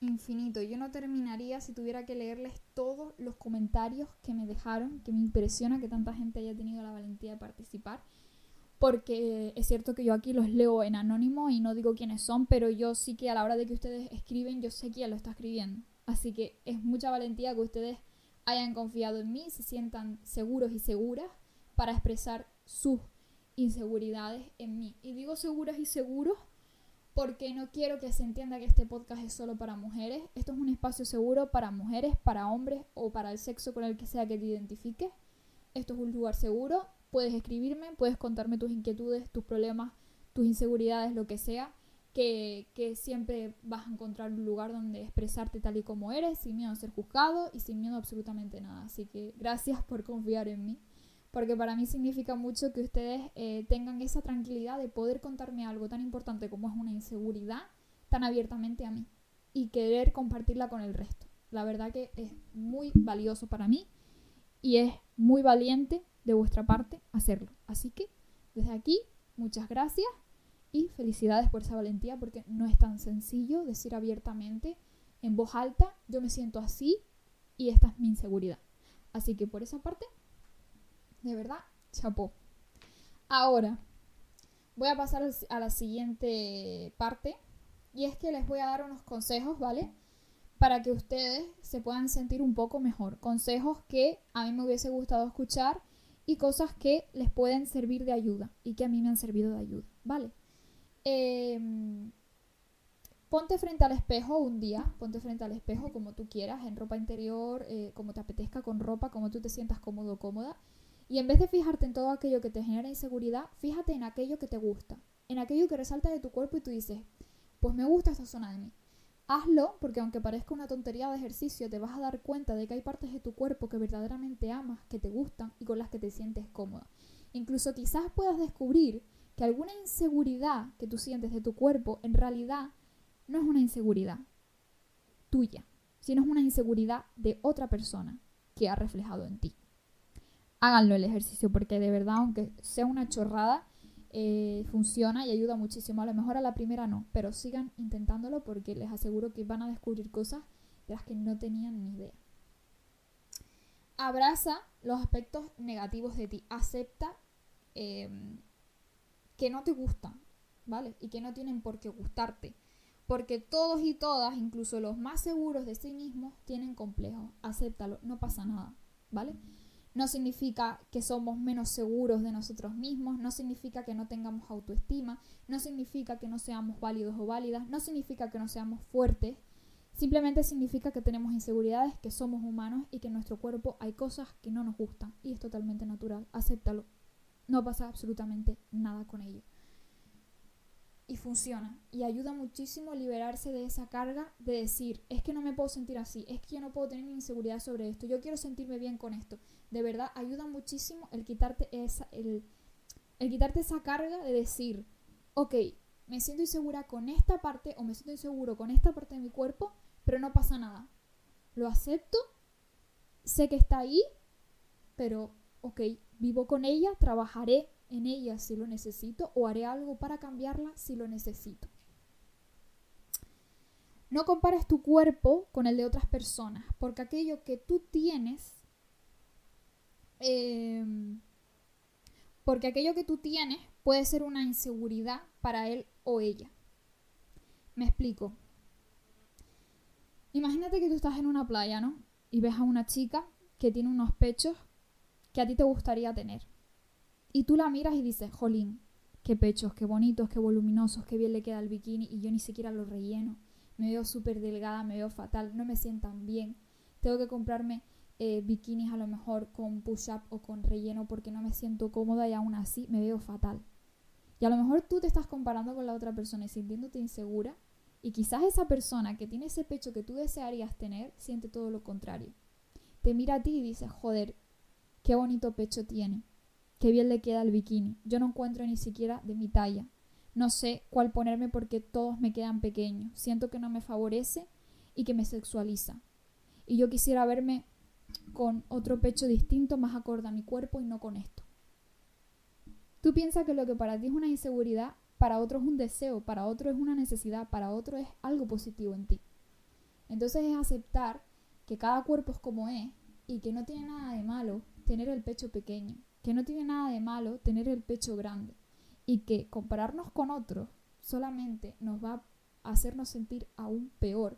infinito. Yo no terminaría si tuviera que leerles todos los comentarios que me dejaron, que me impresiona que tanta gente haya tenido la valentía de participar. Porque es cierto que yo aquí los leo en anónimo y no digo quiénes son, pero yo sí que a la hora de que ustedes escriben, yo sé quién lo está escribiendo. Así que es mucha valentía que ustedes hayan confiado en mí, se sientan seguros y seguras para expresar sus inseguridades en mí. Y digo seguras y seguros porque no quiero que se entienda que este podcast es solo para mujeres. Esto es un espacio seguro para mujeres, para hombres o para el sexo con el que sea que te identifiques. Esto es un lugar seguro. Puedes escribirme, puedes contarme tus inquietudes, tus problemas, tus inseguridades, lo que sea. Que, que siempre vas a encontrar un lugar donde expresarte tal y como eres, sin miedo a ser juzgado y sin miedo a absolutamente nada. Así que gracias por confiar en mí porque para mí significa mucho que ustedes eh, tengan esa tranquilidad de poder contarme algo tan importante como es una inseguridad tan abiertamente a mí y querer compartirla con el resto. La verdad que es muy valioso para mí y es muy valiente de vuestra parte hacerlo. Así que desde aquí, muchas gracias y felicidades por esa valentía porque no es tan sencillo decir abiertamente en voz alta, yo me siento así y esta es mi inseguridad. Así que por esa parte, de verdad, chapó. Ahora, voy a pasar a la siguiente parte. Y es que les voy a dar unos consejos, ¿vale? Para que ustedes se puedan sentir un poco mejor. Consejos que a mí me hubiese gustado escuchar y cosas que les pueden servir de ayuda y que a mí me han servido de ayuda, ¿vale? Em, ponte frente al espejo un día, ponte frente al espejo como tú quieras, en ropa interior, eh, como te apetezca, con ropa, como tú te sientas cómodo cómoda. Y en vez de fijarte en todo aquello que te genera inseguridad, fíjate en aquello que te gusta, en aquello que resalta de tu cuerpo y tú dices, pues me gusta esta zona de mí. Hazlo porque aunque parezca una tontería de ejercicio, te vas a dar cuenta de que hay partes de tu cuerpo que verdaderamente amas, que te gustan y con las que te sientes cómoda. Incluso quizás puedas descubrir que alguna inseguridad que tú sientes de tu cuerpo en realidad no es una inseguridad tuya, sino es una inseguridad de otra persona que ha reflejado en ti háganlo el ejercicio, porque de verdad, aunque sea una chorrada, eh, funciona y ayuda muchísimo. A lo mejor a la primera no, pero sigan intentándolo porque les aseguro que van a descubrir cosas de las que no tenían ni idea. Abraza los aspectos negativos de ti. Acepta em, que no te gustan, ¿vale? Y que no tienen por qué gustarte. Porque todos y todas, incluso los más seguros de sí mismos, tienen complejos. Acéptalo, no pasa nada, ¿vale? No significa que somos menos seguros de nosotros mismos, no significa que no tengamos autoestima, no significa que no seamos válidos o válidas, no significa que no seamos fuertes, Simplemente significa que tenemos inseguridades, que somos humanos y que en nuestro cuerpo hay cosas que no nos gustan y es totalmente natural. Acéptalo. No pasa absolutamente nada con ello. Y funciona. Y ayuda muchísimo a liberarse de esa carga de decir, es que no me puedo sentir así, es que yo no puedo tener inseguridad sobre esto, yo quiero sentirme bien con esto. De verdad, ayuda muchísimo el quitarte esa, el, el quitarte esa carga de decir, ok, me siento insegura con esta parte o me siento inseguro con esta parte de mi cuerpo, pero no pasa nada. Lo acepto, sé que está ahí, pero ok, vivo con ella, trabajaré en ella si lo necesito o haré algo para cambiarla si lo necesito. No compares tu cuerpo con el de otras personas, porque aquello que tú tienes, em, porque aquello que tú tienes puede ser una inseguridad para él o ella. Me explico. Imagínate que tú estás en una playa, ¿no? Y ves a una chica que tiene unos pechos que a ti te gustaría tener. Y tú la miras y dices, jolín, qué pechos, qué bonitos, qué voluminosos, qué bien le queda el bikini y yo ni siquiera lo relleno. Me veo súper delgada, me veo fatal, no me sientan bien. Tengo que comprarme eh, bikinis a lo mejor con push-up o con relleno porque no me siento cómoda y aún así me veo fatal. Y a lo mejor tú te estás comparando con la otra persona y sintiéndote insegura y quizás esa persona que tiene ese pecho que tú desearías tener siente todo lo contrario. Te mira a ti y dice, joder, qué bonito pecho tiene, qué bien le queda el bikini. Yo no encuentro ni siquiera de mi talla. No sé cuál ponerme porque todos me quedan pequeños. Siento que no me favorece y que me sexualiza. Y yo quisiera verme con otro pecho distinto, más acorde a mi cuerpo y no con esto. Tú piensas que lo que para ti es una inseguridad para otro es un deseo, para otro es una necesidad, para otro es algo positivo en ti. Entonces es aceptar que cada cuerpo es como es y que no tiene nada de malo tener el pecho pequeño, que no tiene nada de malo tener el pecho grande y que compararnos con otros solamente nos va a hacernos sentir aún peor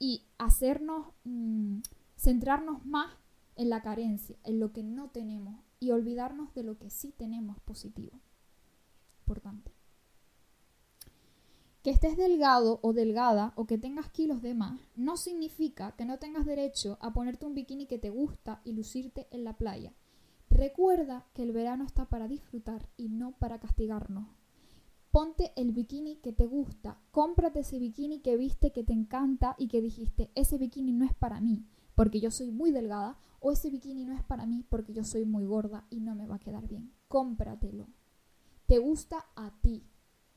y hacernos mm, centrarnos más en la carencia, en lo que no tenemos y olvidarnos de lo que sí tenemos positivo. Importante. Que estés delgado o delgada o que tengas kilos de más no significa que no tengas derecho a ponerte un bikini que te gusta y lucirte en la playa. Recuerda que el verano está para disfrutar y no para castigarnos. Ponte el bikini que te gusta, cómprate ese bikini que viste que te encanta y que dijiste, ese bikini no es para mí porque yo soy muy delgada o ese bikini no es para mí porque yo soy muy gorda y no me va a quedar bien. Cómpratelo. Te gusta a ti,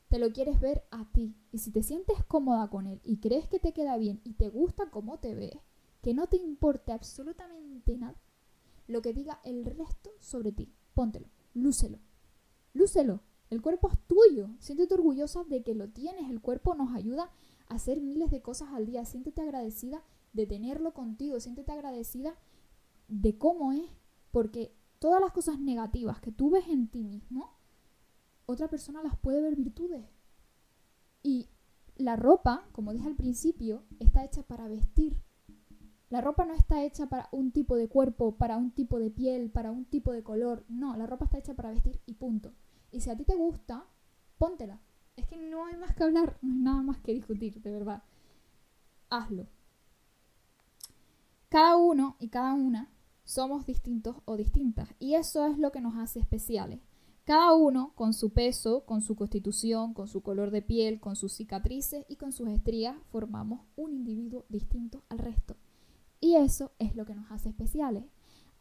te lo quieres ver a ti. Y si te sientes cómoda con él y crees que te queda bien y te gusta cómo te ves, que no te importe absolutamente nada lo que diga el resto sobre ti. Póntelo, lúcelo, lúcelo. El cuerpo es tuyo. Siéntete orgullosa de que lo tienes. El cuerpo nos ayuda a hacer miles de cosas al día. Siéntete agradecida de tenerlo contigo. Siéntete agradecida de cómo es. Porque todas las cosas negativas que tú ves en ti mismo, otra persona las puede ver virtudes. Y la ropa, como dije al principio, está hecha para vestir. La ropa no está hecha para un tipo de cuerpo, para un tipo de piel, para un tipo de color. No, la ropa está hecha para vestir y punto. Y si a ti te gusta, póntela. Es que no hay más que hablar, no hay nada más que discutir, de verdad. Hazlo. Cada uno y cada una somos distintos o distintas y eso es lo que nos hace especiales. Cada uno con su peso, con su constitución, con su color de piel, con sus cicatrices y con sus estrías formamos un individuo distinto al resto. Y eso es lo que nos hace especiales.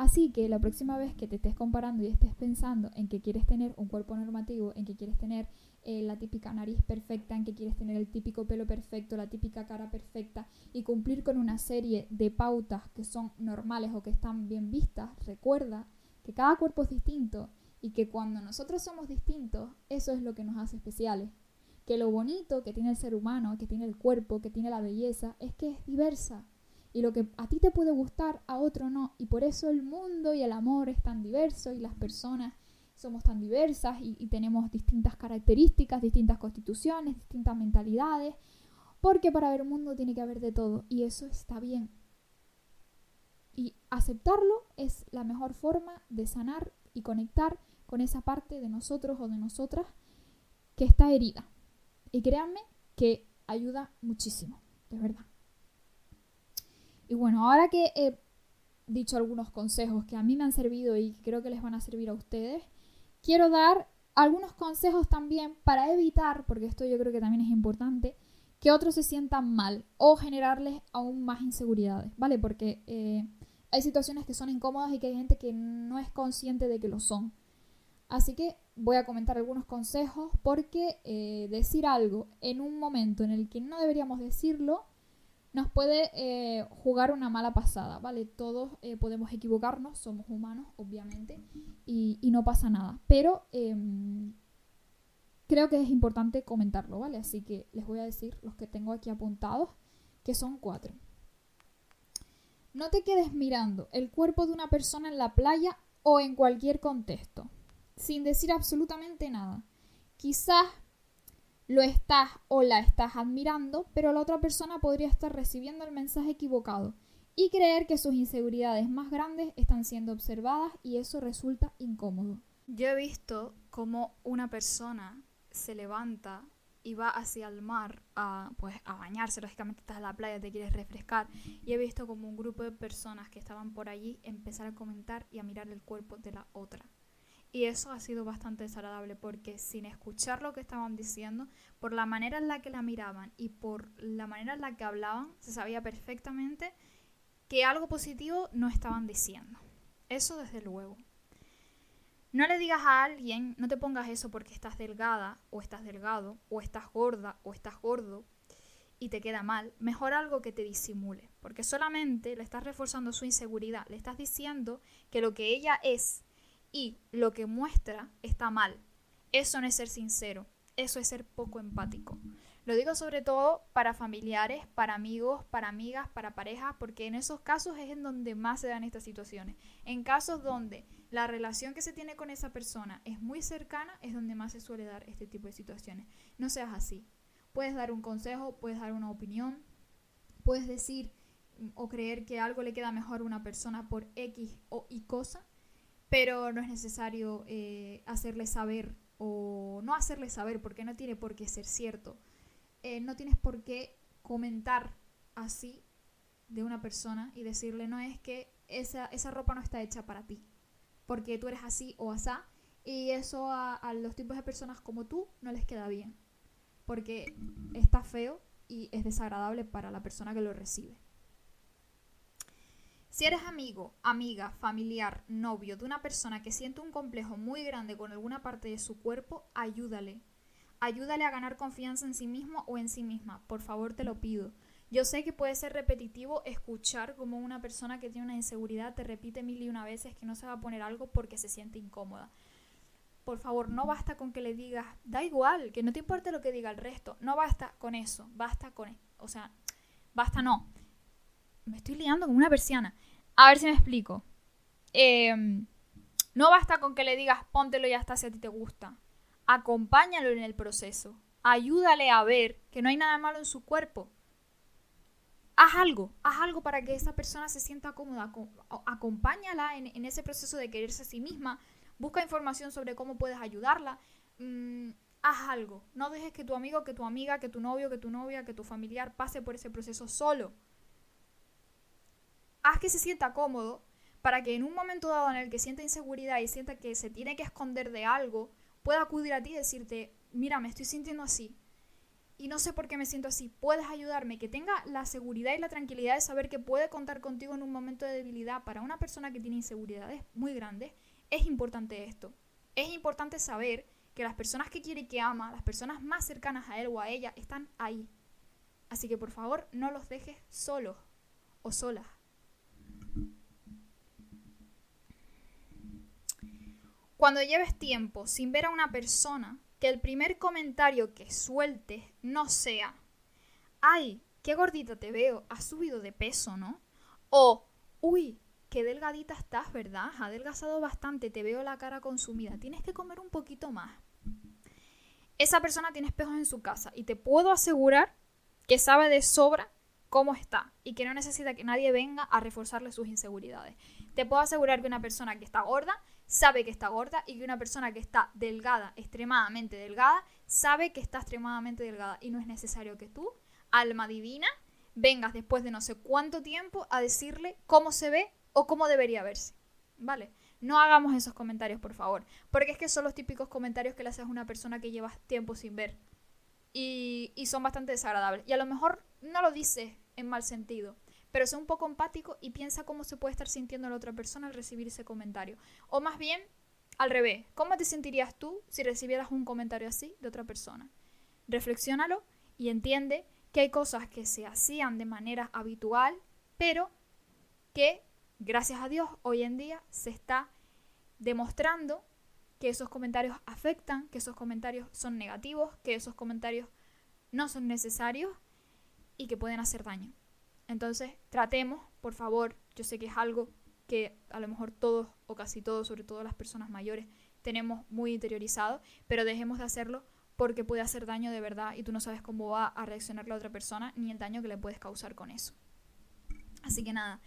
Así que la próxima vez que te estés comparando y estés pensando en que quieres tener un cuerpo normativo, en que quieres tener eh, la típica nariz perfecta, en que quieres tener el típico pelo perfecto, la típica cara perfecta y cumplir con una serie de pautas que son normales o que están bien vistas, recuerda que cada cuerpo es distinto y que cuando nosotros somos distintos, eso es lo que nos hace especiales. Que lo bonito que tiene el ser humano, que tiene el cuerpo, que tiene la belleza, es que es diversa. Y lo que a ti te puede gustar, a otro no. Y por eso el mundo y el amor es tan diverso y las personas somos tan diversas y, tenemos distintas características, distintas constituciones, distintas mentalidades. Porque para ver un mundo tiene que haber de todo y eso está bien. Y aceptarlo es la mejor forma de sanar y conectar con esa parte de nosotros o de nosotras que está herida. Y créanme que ayuda muchísimo, de verdad. Y bueno, ahora que he dicho algunos consejos que a mí me han servido y creo que les van a servir a ustedes, quiero dar algunos consejos también para evitar, porque esto yo creo que también es importante, que otros se sientan mal o generarles aún más inseguridades, ¿vale? Porque eh, hay situaciones que son incómodas y que hay gente que no es consciente de que lo son. Así que voy a comentar algunos consejos porque eh, decir algo en un momento en el que no deberíamos decirlo nos puede eh, jugar una mala pasada, ¿vale? Todos eh, podemos equivocarnos, somos humanos, obviamente, y, no pasa nada. Pero em, creo que es importante comentarlo, ¿vale? Así que les voy a decir los que tengo aquí apuntados, que son cuatro. No te quedes mirando el cuerpo de una persona en la playa o en cualquier contexto, sin decir absolutamente nada. Quizás lo estás o la estás admirando, pero la otra persona podría estar recibiendo el mensaje equivocado y creer que sus inseguridades más grandes están siendo observadas y eso resulta incómodo. Yo he visto cómo una persona se levanta y va hacia el mar a, pues, a bañarse, lógicamente estás en la playa, te quieres refrescar, y he visto como un grupo de personas que estaban por allí empezar a comentar y a mirar el cuerpo de la otra. Y eso ha sido bastante desagradable porque sin escuchar lo que estaban diciendo, por la manera en la que la miraban y por la manera en la que hablaban, se sabía perfectamente que algo positivo no estaban diciendo. Eso desde luego. No le digas a alguien, no te pongas eso porque estás delgada o estás delgado o estás gorda o estás gordo y te queda mal. Mejor algo que te disimule, porque solamente le estás reforzando su inseguridad, le estás diciendo que lo que ella es y lo que muestra está mal. Eso no es ser sincero, eso es ser poco empático. Lo digo sobre todo para familiares, para amigos, para amigas, para parejas, porque en esos casos es en donde más se dan estas situaciones. En casos donde la relación que se tiene con esa persona es muy cercana, es donde más se suele dar este tipo de situaciones. No seas así. Puedes dar un consejo, puedes dar una opinión, puedes decir o creer que algo le queda mejor a una persona por X o Y cosa, pero no es necesario eh, hacerle saber o no hacerle saber porque no tiene por qué ser cierto. Eh, no tienes por qué comentar así de una persona y decirle no es que esa, esa ropa no está hecha para ti porque tú eres así o asá y eso a, a los tipos de personas como tú no les queda bien porque está feo y es desagradable para la persona que lo recibe. Si eres amigo, amiga, familiar, novio de una persona que siente un complejo muy grande con alguna parte de su cuerpo, ayúdale. Ayúdale a ganar confianza en sí mismo o en sí misma. Por favor, te lo pido. Yo sé que puede ser repetitivo escuchar como una persona que tiene una inseguridad te repite mil y una veces que no se va a poner algo porque se siente incómoda. Por favor, no basta con que le digas, da igual, que no te importe lo que diga el resto. No basta con eso, basta con, o sea, basta no me estoy liando como una persiana. A ver si me explico. Em, no basta con que le digas póntelo y ya está si a ti te gusta. Acompáñalo en el proceso. Ayúdale a ver que no hay nada malo en su cuerpo. Haz algo, haz algo para que esa persona se sienta cómoda. Acompáñala en, ese proceso de quererse a sí misma. Busca información sobre cómo puedes ayudarla. Mm, haz algo. No dejes que tu amigo, que tu amiga, que tu novio, que tu novia, que tu familiar pase por ese proceso solo haz que se sienta cómodo para que en un momento dado en el que sienta inseguridad y sienta que se tiene que esconder de algo, pueda acudir a ti y decirte, mira, me estoy sintiendo así y no sé por qué me siento así, puedes ayudarme, que tenga la seguridad y la tranquilidad de saber que puede contar contigo en un momento de debilidad para una persona que tiene inseguridades muy grandes, es importante esto. Es importante saber que las personas que quiere y que ama, las personas más cercanas a él o a ella, están ahí. Así que por favor no los dejes solos o solas. Cuando lleves tiempo sin ver a una persona, que el primer comentario que sueltes no sea, ay, qué gordita te veo, has subido de peso, ¿no? O, uy, qué delgadita estás, ¿verdad? Has adelgazado bastante, te veo la cara consumida, tienes que comer un poquito más. Esa persona tiene espejos en su casa y te puedo asegurar que sabe de sobra cómo está y que no necesita que nadie venga a reforzarle sus inseguridades. Te puedo asegurar que una persona que está gorda sabe que está gorda y que una persona que está delgada, extremadamente delgada, sabe que está extremadamente delgada y no es necesario que tú, alma divina, vengas después de no sé cuánto tiempo a decirle cómo se ve o cómo debería verse. ¿Vale? No hagamos esos comentarios, por favor. Porque es que son los típicos comentarios que le haces a una persona que llevas tiempo sin ver. Y, y son bastante desagradables. Y a lo mejor no lo dices en mal sentido. Pero sé un poco empático y piensa cómo se puede estar sintiendo la otra persona al recibir ese comentario. O más bien, al revés, ¿cómo te sentirías tú si recibieras un comentario así de otra persona? Reflexiónalo y entiende que hay cosas que se hacían de manera habitual, pero que, gracias a Dios, hoy en día se está demostrando que esos comentarios afectan, que esos comentarios son negativos, que esos comentarios no son necesarios y que pueden hacer daño. Entonces, tratemos, por favor, yo sé que es algo que a lo mejor todos o casi todos, sobre todo las personas mayores, tenemos muy interiorizado, pero dejemos de hacerlo porque puede hacer daño de verdad y tú no sabes cómo va a reaccionar la otra persona ni el daño que le puedes causar con eso. Así que nada,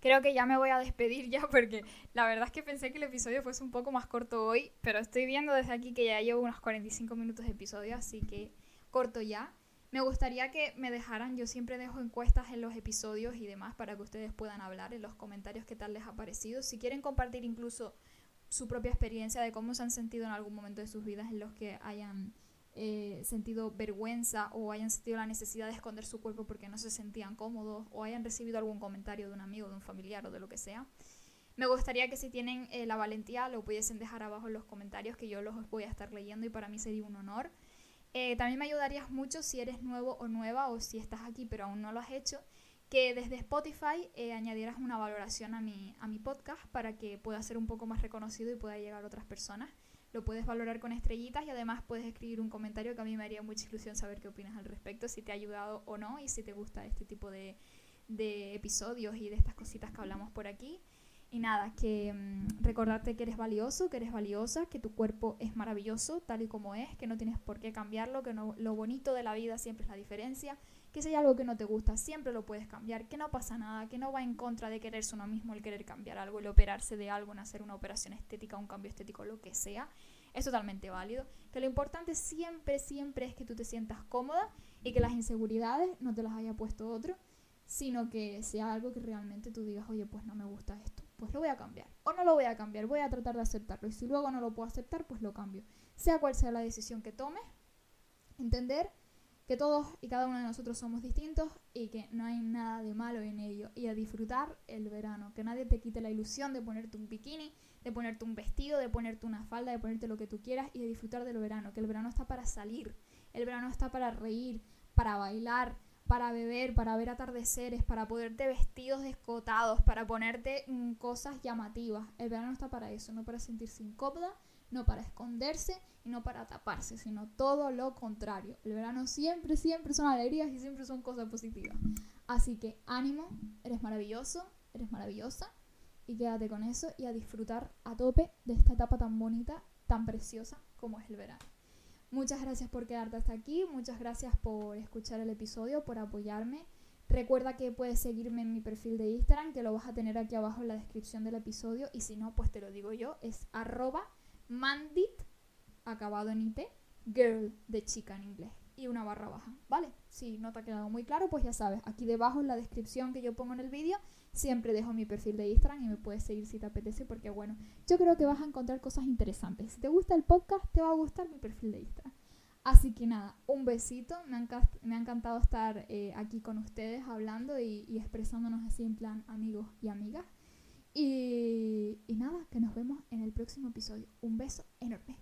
creo que ya me voy a despedir ya porque la verdad es que pensé que el episodio fuese un poco más corto hoy, pero estoy viendo desde aquí que ya llevo unos 45 minutos de episodio, así que corto ya. Me gustaría que me dejaran, yo siempre dejo encuestas en los episodios y demás para que ustedes puedan hablar en los comentarios qué tal les ha parecido. Si quieren compartir incluso su propia experiencia de cómo se han sentido en algún momento de sus vidas en los que hayan eh, sentido vergüenza o hayan sentido la necesidad de esconder su cuerpo porque no se sentían cómodos o hayan recibido algún comentario de un amigo, de un familiar o de lo que sea. Me gustaría que si tienen eh, la valentía lo pudiesen dejar abajo en los comentarios que yo los voy a estar leyendo y para mí sería un honor. Eh, también me ayudarías mucho si eres nuevo o nueva o si estás aquí pero aún no lo has hecho, que desde Spotify eh, añadieras una valoración a mi, a mi podcast para que pueda ser un poco más reconocido y pueda llegar a otras personas. Lo puedes valorar con estrellitas y además puedes escribir un comentario que a mí me haría mucha ilusión saber qué opinas al respecto, si te ha ayudado o no y si te gusta este tipo de, de episodios y de estas cositas que hablamos por aquí. Y nada, que mm, recordarte que eres valioso, que eres valiosa, que tu cuerpo es maravilloso tal y como es, que no tienes por qué cambiarlo, que no, lo bonito de la vida siempre es la diferencia, que si hay algo que no te gusta siempre lo puedes cambiar, que no pasa nada, que no va en contra de quererse uno mismo el querer cambiar algo, el operarse de algo, en hacer una operación estética, un cambio estético, lo que sea, es totalmente válido. Que lo importante siempre, siempre es que tú te sientas cómoda y que las inseguridades no te las haya puesto otro, sino que sea algo que realmente tú digas, oye, pues no me gusta esto pues lo voy a cambiar. O no lo voy a cambiar, voy a tratar de aceptarlo. Y si luego no lo puedo aceptar, pues lo cambio. Sea cual sea la decisión que tomes, entender que todos y cada uno de nosotros somos distintos y que no hay nada de malo en ello. Y a disfrutar el verano. Que nadie te quite la ilusión de ponerte un bikini, de ponerte un vestido, de ponerte una falda, de ponerte lo que tú quieras y de disfrutar del verano. Que el verano está para salir. El verano está para reír, para bailar, para beber, para ver atardeceres, para ponerte vestidos descotados, para ponerte mm, cosas llamativas. El verano está para eso, no para sentirse incómoda, no para esconderse y no para taparse, sino todo lo contrario. El verano siempre, siempre son alegrías y siempre son cosas positivas. Así que ánimo, eres maravilloso, eres maravillosa y quédate con eso y a disfrutar a tope de esta etapa tan bonita, tan preciosa como es el verano. Muchas gracias por quedarte hasta aquí, muchas gracias por escuchar el episodio, por apoyarme. Recuerda que puedes seguirme en mi perfil de Instagram, que lo vas a tener aquí abajo en la descripción del episodio, y si no, pues te lo digo yo, es arroba mandit, acabado en IT, girl de chica en inglés, y una barra baja, ¿vale? Si no te ha quedado muy claro, pues ya sabes, aquí debajo en la descripción que yo pongo en el vídeo siempre dejo mi perfil de Instagram y me puedes seguir si te apetece porque bueno, yo creo que vas a encontrar cosas interesantes. Si te gusta el podcast, te va a gustar mi perfil de Instagram. Así que nada, un besito, me ha, me encantado estar eh, aquí con ustedes hablando y, y, expresándonos así en plan amigos y amigas. Y, y nada, que nos vemos en el próximo episodio. Un beso enorme.